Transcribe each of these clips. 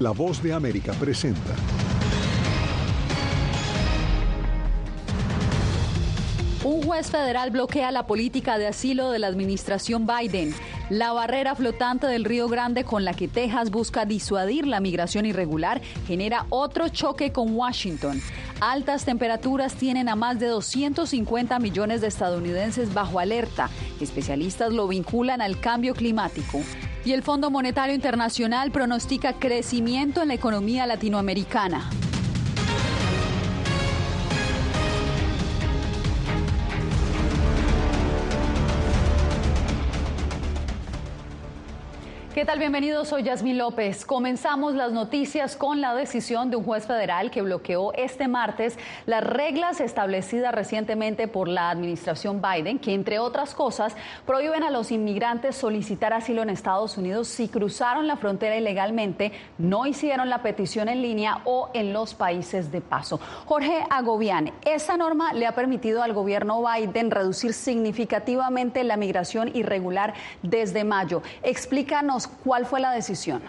La voz de América presenta. Un juez federal bloquea la política de asilo de la administración Biden. La barrera flotante del Río Grande con la que Texas busca disuadir la migración irregular genera otro choque con Washington. Altas temperaturas tienen a más de 250 millones de estadounidenses bajo alerta. Especialistas lo vinculan al cambio climático. Y el Fondo Monetario Internacional pronostica crecimiento en la economía latinoamericana. ¿Qué tal? Bienvenidos, soy Yasmín López. Comenzamos las noticias con la decisión de un juez federal que bloqueó este martes las reglas establecidas recientemente por la administración Biden, que entre otras cosas prohíben a los inmigrantes solicitar asilo en Estados Unidos si cruzaron la frontera ilegalmente, no hicieron la petición en línea o en los países de paso. Jorge Agobián, esta norma le ha permitido al gobierno Biden reducir significativamente la migración irregular desde mayo. Explícanos ¿Cuál fue la decisión?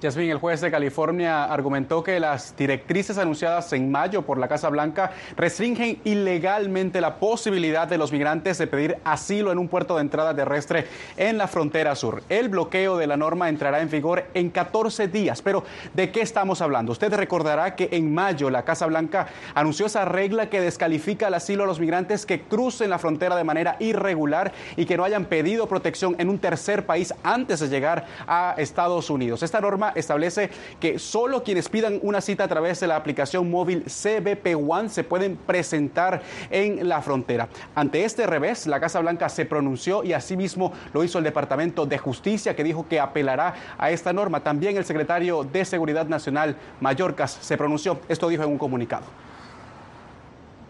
Yasmin, el juez de California argumentó que las directrices anunciadas en mayo por la Casa Blanca restringen ilegalmente la posibilidad de los migrantes de pedir asilo en un puerto de entrada terrestre en la frontera sur. El bloqueo de la norma entrará en vigor en 14 días. Pero, ¿de qué estamos hablando? Usted recordará que en mayo la Casa Blanca anunció esa regla que descalifica el asilo a los migrantes que crucen la frontera de manera irregular y que no hayan pedido protección en un tercer país antes de llegar a Estados Unidos. Esta norma establece que solo quienes pidan una cita a través de la aplicación móvil CBP One se pueden presentar en la frontera. Ante este revés, la Casa Blanca se pronunció y asimismo lo hizo el Departamento de Justicia que dijo que apelará a esta norma. También el secretario de Seguridad Nacional, Mallorcas, se pronunció. Esto dijo en un comunicado.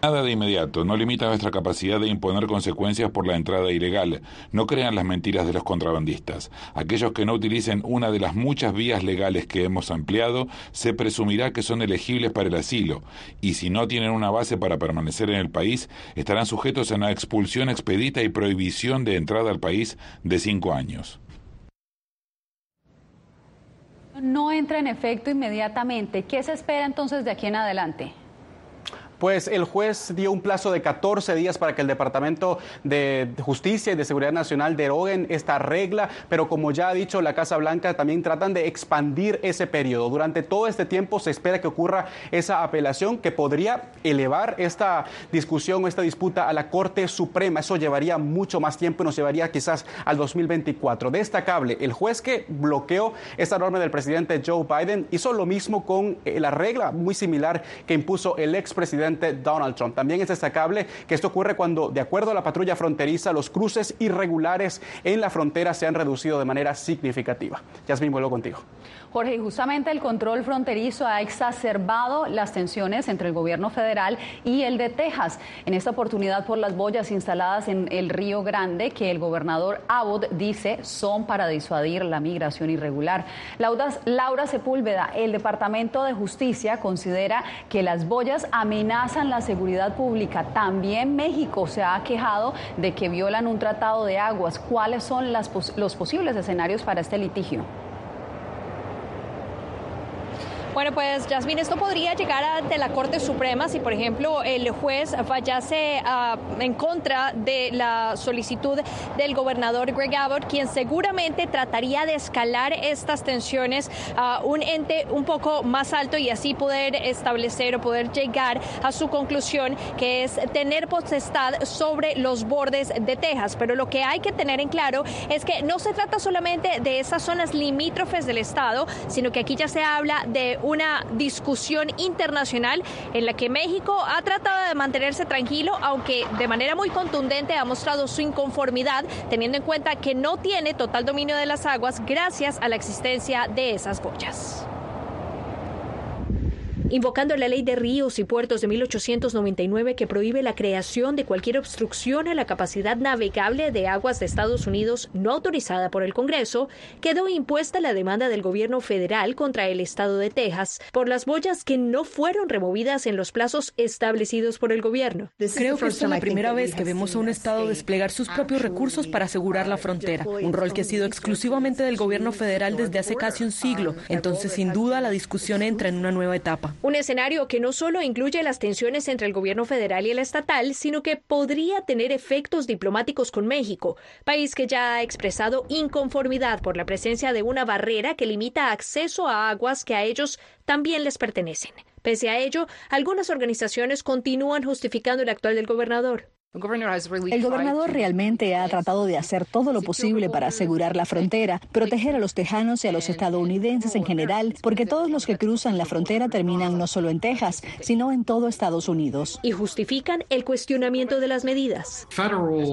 Nada de inmediato, no limita nuestra capacidad de imponer consecuencias por la entrada ilegal. No crean las mentiras de los contrabandistas. Aquellos que no utilicen una de las muchas vías legales que hemos ampliado, se presumirá que son elegibles para el asilo, y si no tienen una base para permanecer en el país, estarán sujetos a una expulsión expedita y prohibición de entrada al país de cinco años. No entra en efecto inmediatamente. ¿Qué se espera entonces de aquí en adelante? Pues el juez dio un plazo de 14 días para que el Departamento de Justicia y de Seguridad Nacional deroguen esta regla, pero como ya ha dicho la Casa Blanca, también tratan de expandir ese periodo. Durante todo este tiempo se espera que ocurra esa apelación que podría elevar esta discusión o esta disputa a la Corte Suprema. Eso llevaría mucho más tiempo y nos llevaría quizás al 2024. Destacable, el juez que bloqueó esta norma del presidente Joe Biden hizo lo mismo con eh, la regla muy similar que impuso el expresidente Donald Trump. También es destacable que esto ocurre cuando, de acuerdo a la patrulla fronteriza, los cruces irregulares en la frontera se han reducido de manera significativa. Yasmin, vuelvo contigo. Jorge, justamente el control fronterizo ha exacerbado las tensiones entre el gobierno federal y el de Texas. En esta oportunidad por las boyas instaladas en el Río Grande, que el gobernador Abbott dice son para disuadir la migración irregular. Laura Sepúlveda, el Departamento de Justicia considera que las boyas amenazan la seguridad pública. También México se ha quejado de que violan un tratado de aguas. ¿Cuáles son los posibles escenarios para este litigio? Bueno, pues Jasmine, esto podría llegar ante la Corte Suprema si, por ejemplo, el juez fallase ah, en contra de la solicitud del gobernador Greg Abbott, quien seguramente trataría de escalar estas tensiones a un ente un poco más alto y así poder establecer o poder llegar a su conclusión, que es tener potestad sobre los bordes de Texas. Pero lo que hay que tener en claro es que no se trata solamente de esas zonas limítrofes del estado, sino que aquí ya se habla de una discusión internacional en la que México ha tratado de mantenerse tranquilo, aunque de manera muy contundente ha mostrado su inconformidad, teniendo en cuenta que no tiene total dominio de las aguas gracias a la existencia de esas boyas. Invocando la ley de ríos y puertos de 1899 que prohíbe la creación de cualquier obstrucción a la capacidad navegable de aguas de Estados Unidos no autorizada por el Congreso, quedó impuesta la demanda del gobierno federal contra el estado de Texas por las boyas que no fueron removidas en los plazos establecidos por el gobierno. Creo que esta es la primera vez que vemos a un estado desplegar sus propios recursos para asegurar la frontera, un rol que ha sido exclusivamente del gobierno federal desde hace casi un siglo. Entonces, sin duda, la discusión entra en una nueva etapa. Un escenario que no solo incluye las tensiones entre el gobierno federal y el estatal, sino que podría tener efectos diplomáticos con México, país que ya ha expresado inconformidad por la presencia de una barrera que limita acceso a aguas que a ellos también les pertenecen. Pese a ello, algunas organizaciones continúan justificando el actual del gobernador. El gobernador realmente ha tratado de hacer todo lo posible para asegurar la frontera, proteger a los tejanos y a los estadounidenses en general, porque todos los que cruzan la frontera terminan no solo en Texas, sino en todo Estados Unidos. Y justifican el cuestionamiento de las medidas.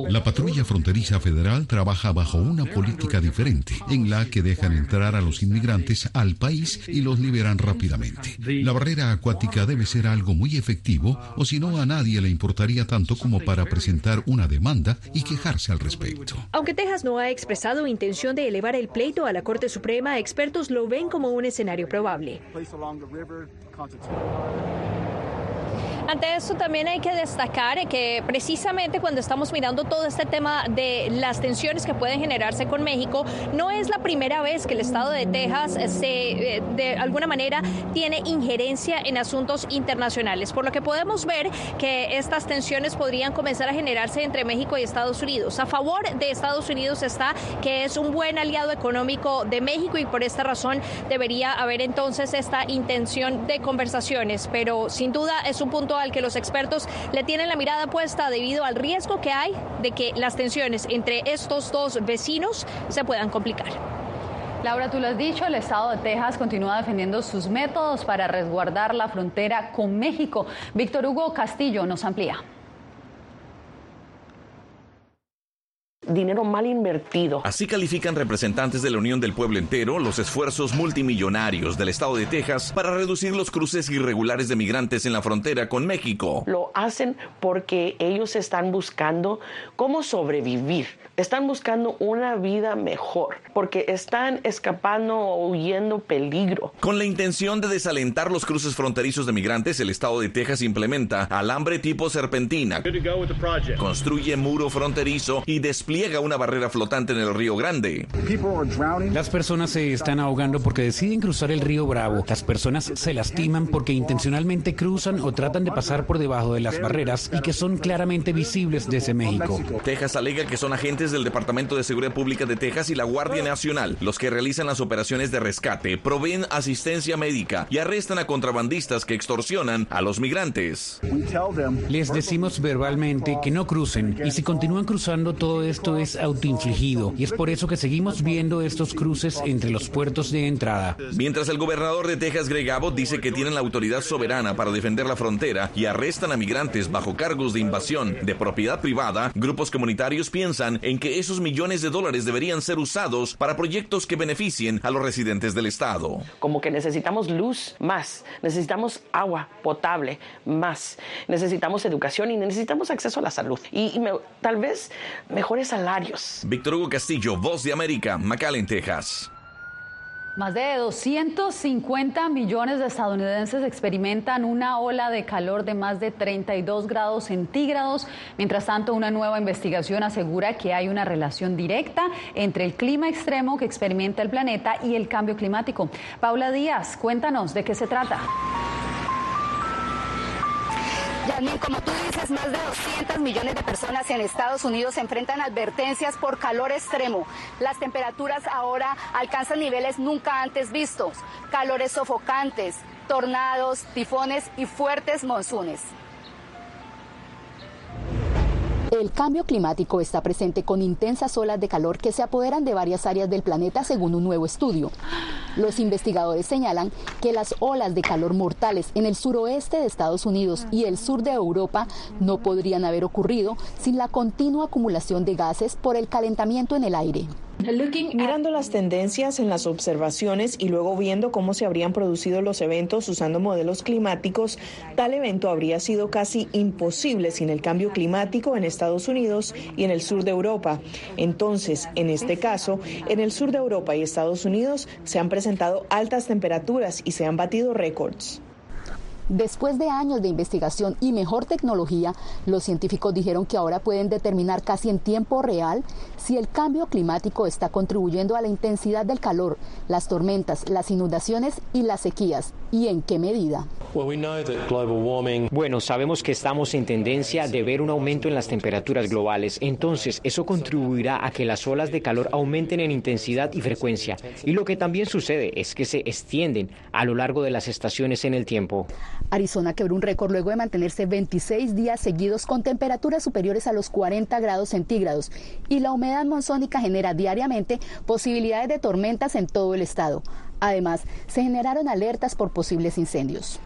La patrulla fronteriza federal trabaja bajo una política diferente, en la que dejan entrar a los inmigrantes al país y los liberan rápidamente. La barrera acuática debe ser algo muy efectivo, o si no a nadie le importaría tanto como para presentar una demanda y quejarse al respecto. Aunque Texas no ha expresado intención de elevar el pleito a la Corte Suprema, expertos lo ven como un escenario probable. Ante esto también hay que destacar que precisamente cuando estamos mirando todo este tema de las tensiones que pueden generarse con México, no es la primera vez que el estado de Texas se, eh, de alguna manera tiene injerencia en asuntos internacionales, por lo que podemos ver que estas tensiones podrían comenzar a generarse entre México y Estados Unidos. A favor de Estados Unidos está que es un buen aliado económico de México y por esta razón debería haber entonces esta intención de conversaciones, pero sin duda es un punto al que los expertos le tienen la mirada puesta debido al riesgo que hay de que las tensiones entre estos dos vecinos se puedan complicar. Laura, tú lo has dicho, el estado de Texas continúa defendiendo sus métodos para resguardar la frontera con México. Víctor Hugo Castillo nos amplía. Dinero mal invertido. Así califican representantes de la Unión del Pueblo Entero los esfuerzos multimillonarios del estado de Texas para reducir los cruces irregulares de migrantes en la frontera con México. Lo hacen porque ellos están buscando cómo sobrevivir, están buscando una vida mejor, porque están escapando o huyendo peligro. Con la intención de desalentar los cruces fronterizos de migrantes, el estado de Texas implementa alambre tipo serpentina, construye muro fronterizo y despliega despliega una barrera flotante en el río Grande. Las personas se están ahogando porque deciden cruzar el río Bravo. Las personas se lastiman porque intencionalmente cruzan o tratan de pasar por debajo de las barreras y que son claramente visibles desde México. Texas alega que son agentes del Departamento de Seguridad Pública de Texas y la Guardia Nacional los que realizan las operaciones de rescate, proveen asistencia médica y arrestan a contrabandistas que extorsionan a los migrantes. Les decimos verbalmente que no crucen y si continúan cruzando todo esto esto es autoinfligido y es por eso que seguimos viendo estos cruces entre los puertos de entrada. Mientras el gobernador de Texas, Greg Abbott, dice que tienen la autoridad soberana para defender la frontera y arrestan a migrantes bajo cargos de invasión de propiedad privada, grupos comunitarios piensan en que esos millones de dólares deberían ser usados para proyectos que beneficien a los residentes del estado. Como que necesitamos luz más, necesitamos agua potable más, necesitamos educación y necesitamos acceso a la salud. Y, tal vez mejores salarios. Víctor Hugo Castillo, Voz de América, McAllen, Texas. Más de 250 millones de estadounidenses experimentan una ola de calor de más de 32 grados centígrados. Mientras tanto, una nueva investigación asegura que hay una relación directa entre el clima extremo que experimenta el planeta y el cambio climático. Paula Díaz, cuéntanos de qué se trata. Yasmin, como tú dices, más de 200 millones de personas en Estados Unidos enfrentan advertencias por calor extremo. Las temperaturas ahora alcanzan niveles nunca antes vistos. Calores sofocantes, tornados, tifones y fuertes monzones. El cambio climático está presente con intensas olas de calor que se apoderan de varias áreas del planeta según un nuevo estudio. Los investigadores señalan que las olas de calor mortales en el suroeste de Estados Unidos y el sur de Europa no podrían haber ocurrido sin la continua acumulación de gases por el calentamiento en el aire. Mirando las tendencias en las observaciones y luego viendo cómo se habrían producido los eventos usando modelos climáticos, tal evento habría sido casi imposible sin el cambio climático en Estados Unidos y en el sur de Europa. Entonces, en este caso, en el sur de Europa y Estados Unidos se han presentado altas temperaturas y se han batido récords. Después de años de investigación y mejor tecnología, los científicos dijeron que ahora pueden determinar casi en tiempo real si el cambio climático está contribuyendo a la intensidad del calor, las tormentas, las inundaciones y las sequías, y en qué medida. Bueno, sabemos que estamos en tendencia de ver un aumento en las temperaturas globales, entonces eso contribuirá a que las olas de calor aumenten en intensidad y frecuencia. Y lo que también sucede es que se extienden a lo largo de las estaciones en el tiempo. Arizona quebró un récord luego de mantenerse 26 días seguidos con temperaturas superiores a los 40 grados centígrados y la humedad monzónica genera diariamente posibilidades de tormentas en todo el estado. Además, se generaron alertas por posibles incendios.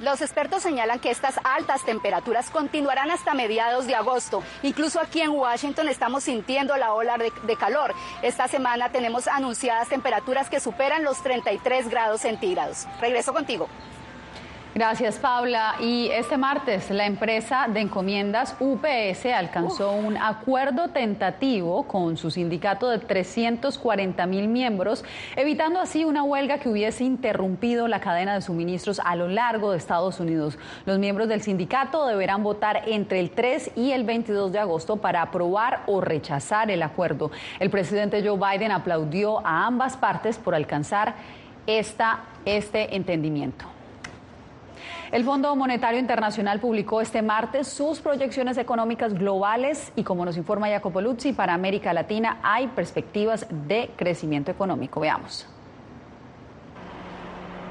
Los expertos señalan que estas altas temperaturas continuarán hasta mediados de agosto. Incluso aquí en Washington estamos sintiendo la ola de, calor. Esta semana tenemos anunciadas temperaturas que superan los 33 grados centígrados. Regreso contigo. Gracias, Paula. Y este martes la empresa de encomiendas UPS alcanzó un acuerdo tentativo con su sindicato de 340 mil miembros, evitando así una huelga que hubiese interrumpido la cadena de suministros a lo largo de Estados Unidos. Los miembros del sindicato deberán votar entre el 3 y el 22 de agosto para aprobar o rechazar el acuerdo. El presidente Joe Biden aplaudió a ambas partes por alcanzar esta, este entendimiento. El Fondo Monetario Internacional publicó este martes sus proyecciones económicas globales y como nos informa Jacopo Luzzi, para América Latina hay perspectivas de crecimiento económico. Veamos.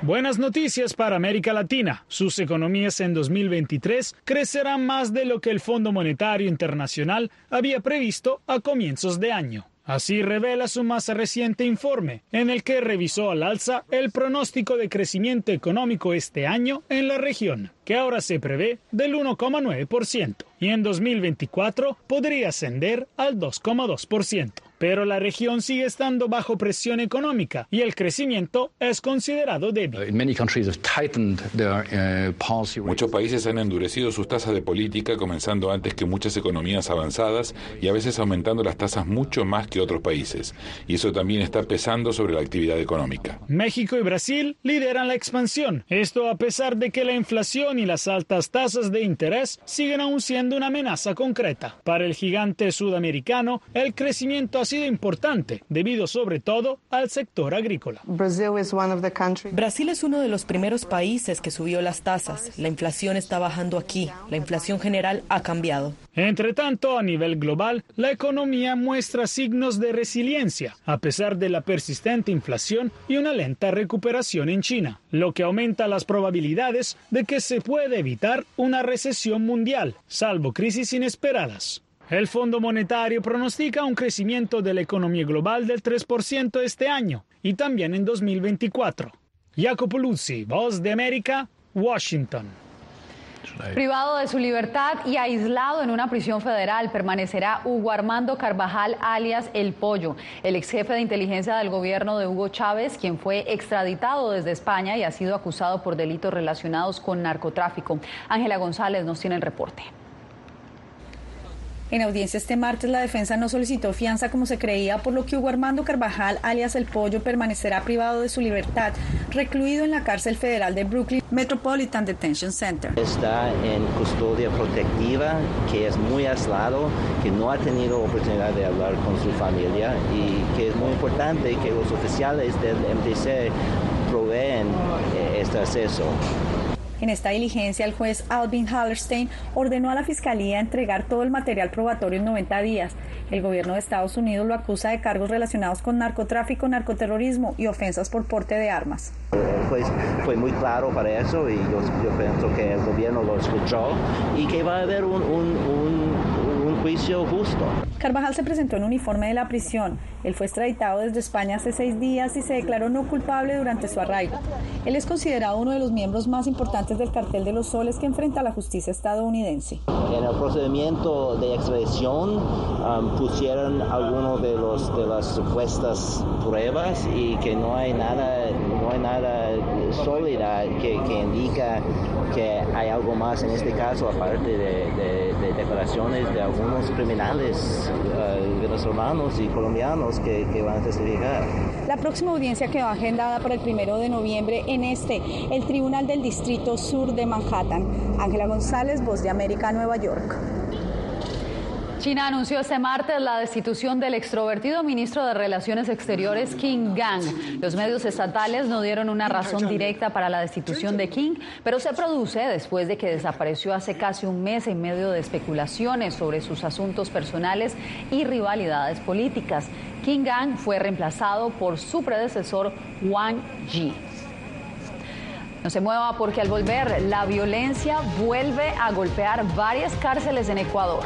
Buenas noticias para América Latina. Sus economías en 2023 crecerán más de lo que el Fondo Monetario Internacional había previsto a comienzos de año. Así revela su más reciente informe, en el que revisó al alza el pronóstico de crecimiento económico este año en la región, que ahora se prevé del 1,9%, y en 2024 podría ascender al 2,2% pero la región sigue estando bajo presión económica y el crecimiento es considerado débil. Uh, Muchos países han endurecido sus tasas de política, comenzando antes que muchas economías avanzadas y a veces aumentando las tasas mucho más que otros países. Y eso también está pesando sobre la actividad económica. México y Brasil lideran la expansión. Esto a pesar de que la inflación y las altas tasas de interés siguen aún siendo una amenaza concreta. Para el gigante sudamericano, el crecimiento ha sido importante, debido sobre todo al sector agrícola. Brasil es uno de los primeros países que subió las tasas. La inflación está bajando aquí. La inflación general ha cambiado. Entre tanto, a nivel global, la economía muestra signos de resiliencia, a pesar de la persistente inflación y una lenta recuperación en China, lo que aumenta las probabilidades de que se pueda evitar una recesión mundial, salvo crisis inesperadas. El Fondo Monetario pronostica un crecimiento de la economía global del 3% este año y también en 2024. Jacopo Luzzi, Voz de América, Washington. Privado de su libertad y aislado en una prisión federal permanecerá Hugo Armando Carvajal, alias El Pollo, el ex jefe de inteligencia del gobierno de Hugo Chávez, quien fue extraditado desde España y ha sido acusado por delitos relacionados con narcotráfico. Ángela González nos tiene el reporte. En audiencia este martes, la defensa no solicitó fianza como se creía, por lo que Hugo Armando Carvajal, alias El Pollo, permanecerá privado de su libertad, recluido en la cárcel federal de Brooklyn Metropolitan Detention Center. Está en custodia protectiva, que es muy aislado, que no ha tenido oportunidad de hablar con su familia y que es muy importante que los oficiales del MDC proveen eh, este acceso. En esta diligencia, el juez Alvin Hallerstein ordenó a la Fiscalía entregar todo el material probatorio en 90 días. El gobierno de Estados Unidos lo acusa de cargos relacionados con narcotráfico, narcoterrorismo y ofensas por porte de armas. El juez fue muy claro para eso y yo, pienso que el gobierno lo escuchó y que va a haber un juicio justo. Carvajal se presentó en uniforme de la prisión. Él fue extraditado desde España hace seis días y se declaró no culpable durante su arraigo. Él es considerado uno de los miembros más importantes del cartel de los soles que enfrenta la justicia estadounidense. En el procedimiento de extradición um, pusieron algunos de los de las supuestas pruebas y que no hay nada no hay nada sólida que, que indica que hay algo más en este caso aparte de, de, declaraciones de algunos criminales venezolanos y colombianos que, que van a testificar. La próxima audiencia quedó agendada para el primero de noviembre en este, el Tribunal del Distrito Sur de Manhattan. Ángela González, Voz de América, Nueva York. China anunció este martes la destitución del extrovertido ministro de Relaciones Exteriores King Gang. Los medios estatales no dieron una razón directa para la destitución de King, pero se produce después de que desapareció hace casi un mes en medio de especulaciones sobre sus asuntos personales y rivalidades políticas. King Gang fue reemplazado por su predecesor Wang Yi. No se mueva porque al volver la violencia vuelve a golpear varias cárceles en Ecuador.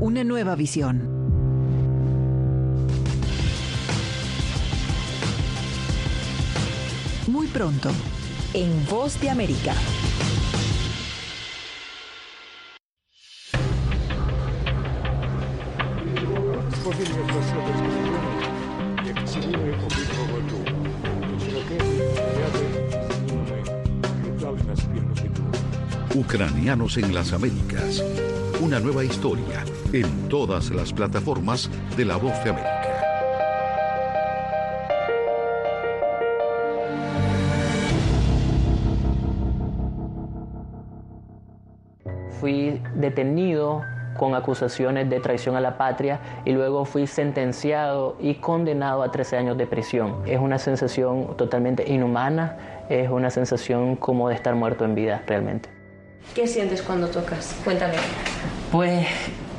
Una nueva visión. Muy pronto, en Voz de América. Ucranianos en las Américas. Una nueva historia en todas las plataformas de La Voz de América. Fui detenido con acusaciones de traición a la patria y luego fui sentenciado y condenado a 13 años de prisión. Es una sensación totalmente inhumana, es una sensación como de estar muerto en vida realmente. ¿Qué sientes cuando tocas? Cuéntame. Pues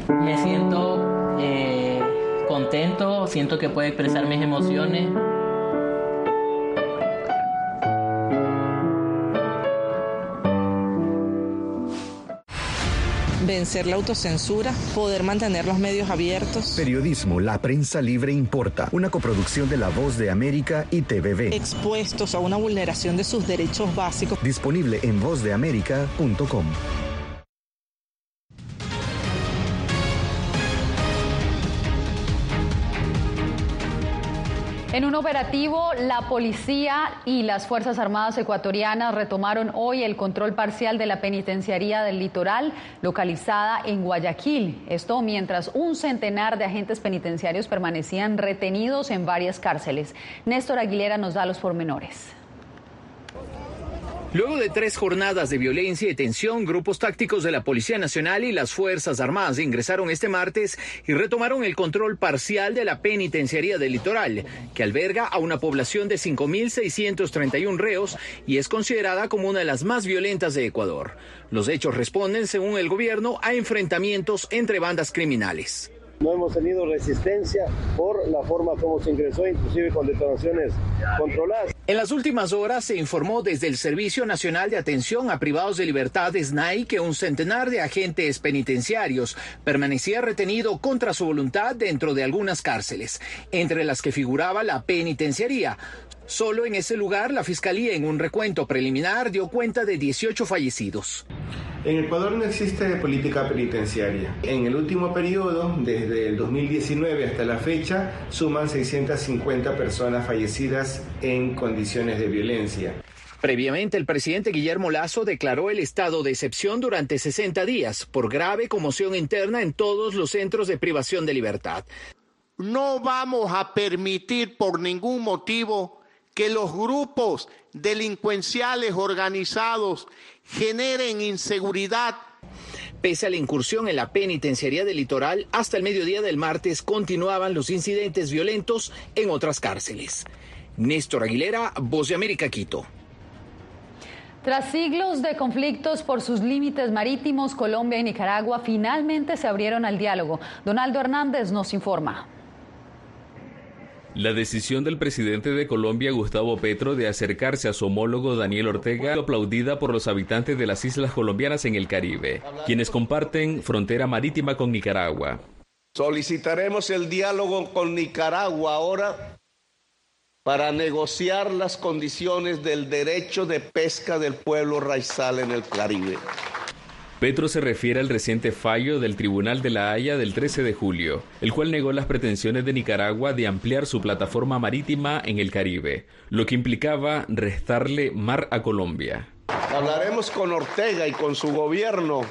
me siento eh, contento, siento que puedo expresar mis emociones. vencer la autocensura, poder mantener los medios abiertos. Periodismo, la prensa libre importa. Una coproducción de La Voz de América y TVV. Expuestos a una vulneración de sus derechos básicos. Disponible en vozdeamerica.com. En un operativo, la policía y las Fuerzas Armadas ecuatorianas retomaron hoy el control parcial de la penitenciaría del litoral localizada en Guayaquil. Esto mientras un centenar de agentes penitenciarios permanecían retenidos en varias cárceles. Néstor Aguilera nos da los pormenores. Luego de tres jornadas de violencia y tensión, grupos tácticos de la Policía Nacional y las Fuerzas Armadas ingresaron este martes y retomaron el control parcial de la penitenciaría del litoral, que alberga a una población de 5.631 reos y es considerada como una de las más violentas de Ecuador. Los hechos responden, según el gobierno, a enfrentamientos entre bandas criminales. No hemos tenido resistencia por la forma como se ingresó, inclusive con detonaciones controladas. En las últimas horas se informó desde el Servicio Nacional de Atención a Privados de Libertad SNAI que un centenar de agentes penitenciarios permanecía retenido contra su voluntad dentro de algunas cárceles, entre las que figuraba la penitenciaría. Solo en ese lugar la Fiscalía en un recuento preliminar dio cuenta de 18 fallecidos. En Ecuador no existe política penitenciaria. En el último periodo, desde el 2019 hasta la fecha, suman 650 personas fallecidas en condiciones de violencia. Previamente, el presidente Guillermo Lazo declaró el estado de excepción durante 60 días por grave conmoción interna en todos los centros de privación de libertad. no vamos a permitir por ningún motivo que los grupos delincuenciales organizados generen inseguridad. Pese a la incursión en la penitenciaría del litoral, hasta el mediodía del martes continuaban los incidentes violentos en otras cárceles. Néstor Aguilera, Voz de América, Quito. Tras siglos de conflictos por sus límites marítimos, Colombia y Nicaragua finalmente se abrieron al diálogo. Donaldo Hernández nos informa. La decisión del presidente de Colombia, Gustavo Petro, de acercarse a su homólogo Daniel Ortega, aplaudida por los habitantes de las islas colombianas en el Caribe, quienes comparten frontera marítima con Nicaragua. Solicitaremos el diálogo con Nicaragua ahora para negociar las condiciones del derecho de pesca del pueblo raizal en el Caribe. Petro se refiere al reciente fallo del Tribunal de la Haya del 13 de julio, el cual negó las pretensiones de Nicaragua de ampliar su plataforma marítima en el Caribe, lo que implicaba restarle mar a Colombia. Hablaremos con Ortega y con su gobierno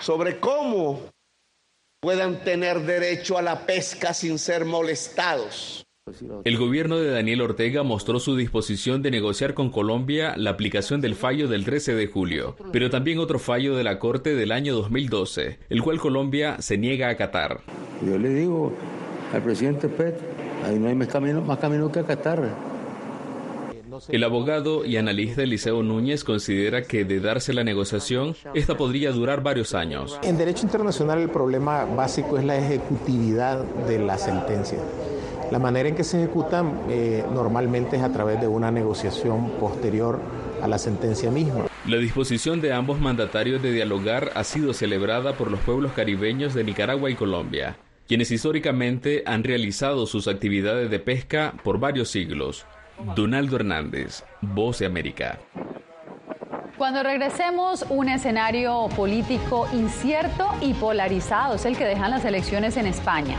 sobre cómo puedan tener derecho a la pesca sin ser molestados. El gobierno de Daniel Ortega mostró su disposición de negociar con Colombia la aplicación del fallo del 13 de julio, pero también otro fallo de la Corte del año 2012, el cual Colombia se niega a acatar. Yo le digo al presidente Pet, ahí no hay más camino, más camino que acatar. El abogado y analista Eliseo Núñez considera que de darse la negociación, esta podría durar varios años. En derecho internacional el problema básico es la ejecutividad de la sentencia. La manera en que se ejecutan eh, normalmente es a través de una negociación posterior a la sentencia misma. La disposición de ambos mandatarios de dialogar ha sido celebrada por los pueblos caribeños de Nicaragua y Colombia, quienes históricamente han realizado sus actividades de pesca por varios siglos. Donaldo Hernández, Voz de América. Cuando regresemos, un escenario político incierto y polarizado es el que dejan las elecciones en España.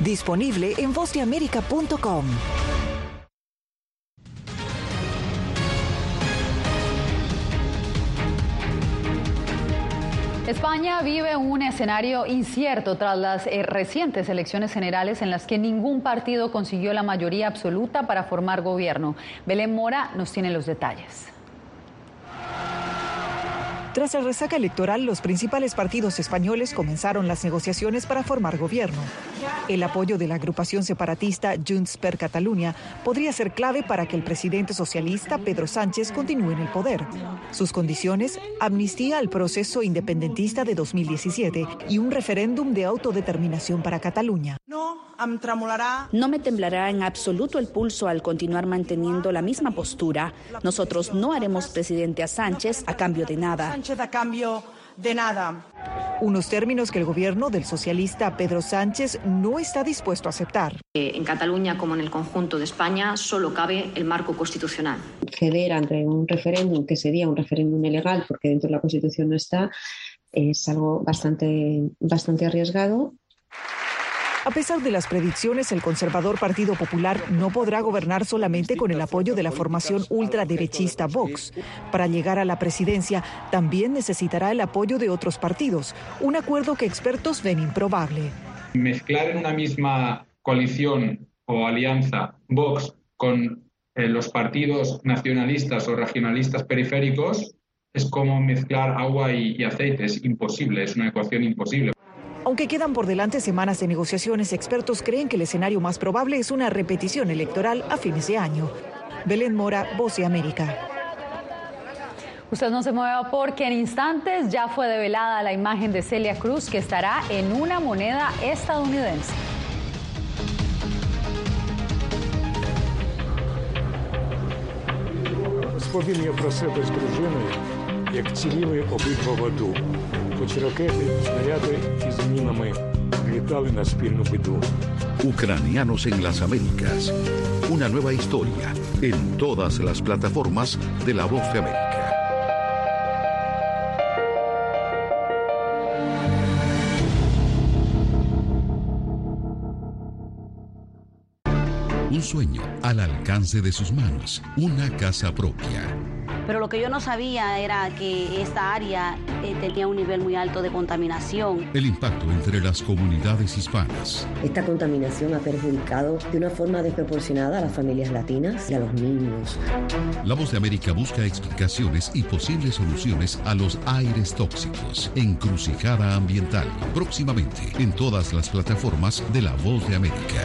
Disponible en vozdeamerica.com. España vive un escenario incierto tras las eh, recientes elecciones generales en las que ningún partido consiguió la mayoría absoluta para formar gobierno. Belén Mora nos tiene los detalles. Tras la resaca electoral, los principales partidos españoles comenzaron las negociaciones para formar gobierno. El apoyo de la agrupación separatista Junts per Catalunya podría ser clave para que el presidente socialista Pedro Sánchez continúe en el poder. Sus condiciones, amnistía al proceso independentista de 2017 y un referéndum de autodeterminación para Cataluña. No me temblará en absoluto el pulso al continuar manteniendo la misma postura. Nosotros no haremos presidente a Sánchez a cambio de nada. A cambio de nada. Unos términos que el gobierno del socialista Pedro Sánchez no está dispuesto a aceptar. Eh, en Cataluña, como en el conjunto de España, solo cabe el marco constitucional. Ceder ante un referéndum que sería un referéndum ilegal porque dentro de la Constitución no está es algo bastante, bastante arriesgado a pesar de las predicciones, el conservador Partido Popular no podrá gobernar solamente con el apoyo de la formación ultraderechista Vox. Para llegar a la presidencia, también necesitará el apoyo de otros partidos, un acuerdo que expertos ven improbable. Mezclar en una misma coalición o alianza Vox con eh, los partidos nacionalistas o regionalistas periféricos es como mezclar agua y aceite, es imposible, es una ecuación imposible. Aunque quedan por delante semanas de negociaciones, expertos creen que el escenario más probable es una repetición electoral a fines de año. Belén Mora, Voz de América. Usted no se mueva porque en instantes ya fue develada la imagen de Celia Cruz que estará en una moneda estadounidense. Ucranianos en las Américas. Una nueva historia en todas las plataformas de La Voz de América. Un sueño al alcance de sus manos. Una casa propia pero lo que yo no sabía era que esta área eh, tenía un nivel muy alto de contaminación. El impacto entre las comunidades hispanas. Esta contaminación ha perjudicado de una forma desproporcionada a las familias latinas y a los niños. La Voz de América busca explicaciones y posibles soluciones a los aires tóxicos. Encrucijada ambiental. Próximamente en todas las plataformas de La Voz de América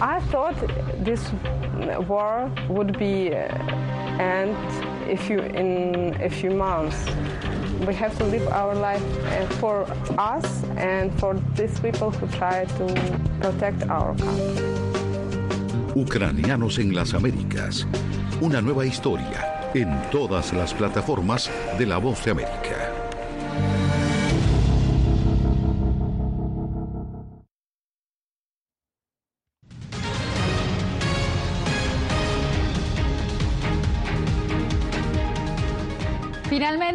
I thought this war would be uh, end if you in a few months. We have to live our life uh, for us and for these people who try to protect our country. Ucranianos en las Américas. Una nueva historia en todas las plataformas de La Voz de América.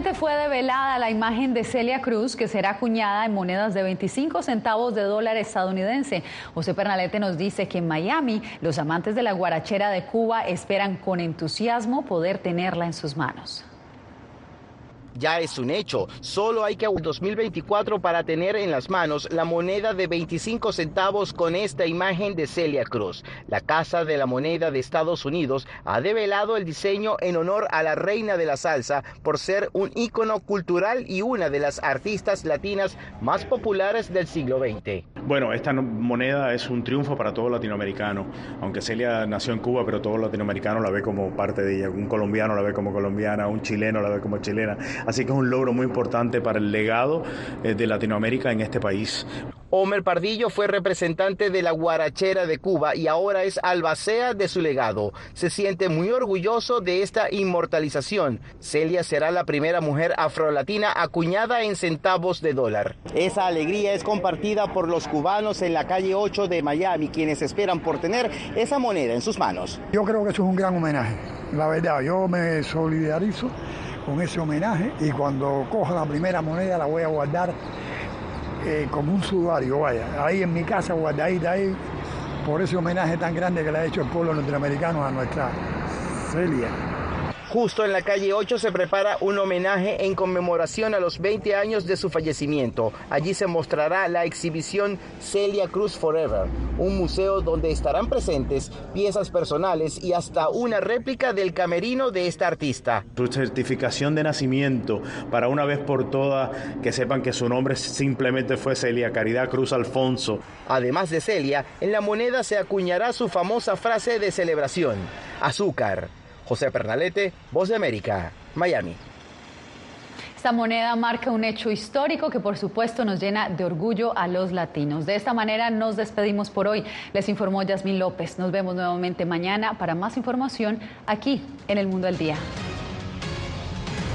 Finalmente fue develada la imagen de Celia Cruz, que será acuñada en monedas de 25 centavos de dólar estadounidense. José Pernalete nos dice que en Miami los amantes de la guarachera de Cuba esperan con entusiasmo poder tenerla en sus manos ya es un hecho. Solo hay que 2024 para tener en las manos la moneda de 25 centavos con esta imagen de Celia Cruz. La Casa de la Moneda de Estados Unidos ha develado el diseño en honor a la reina de la salsa por ser un ícono cultural y una de las artistas latinas más populares del siglo XX. Bueno, esta moneda es un triunfo para todo latinoamericano. Aunque Celia nació en Cuba, pero todo latinoamericano la ve como parte de ella. Un colombiano la ve como colombiana, un chileno la ve como chilena. Así que es un logro muy importante para el legado eh, de Latinoamérica en este país. Homer Pardillo fue representante de la guarachera de Cuba y ahora es albacea de su legado. Se siente muy orgulloso de esta inmortalización. Celia será la primera mujer afrolatina acuñada en centavos de dólar. Esa alegría es compartida por los cubanos en la calle 8 de Miami, quienes esperan por tener esa moneda en sus manos. Yo creo que eso es un gran homenaje. La verdad, yo me solidarizo con ese homenaje y cuando coja la primera moneda la voy a guardar eh, como un sudario, vaya, ahí en mi casa guardadita ahí, por ese homenaje tan grande que le ha hecho el pueblo norteamericano a nuestra Celia. Justo en la calle 8 se prepara un homenaje en conmemoración a los 20 años de su fallecimiento. Allí se mostrará la exhibición Celia Cruz Forever, un museo donde estarán presentes piezas personales y hasta una réplica del camerino de esta artista. Su certificación de nacimiento, para una vez por todas que sepan que su nombre simplemente fue Celia Caridad Cruz Alfonso. Además de Celia, en la moneda se acuñará su famosa frase de celebración, azúcar. José Pernalete, Voz de América, Miami. Esta moneda marca un hecho histórico que por supuesto nos llena de orgullo a los latinos. De esta manera nos despedimos por hoy. Les informó Yasmín López. Nos vemos nuevamente mañana para más información aquí en El Mundo al Día.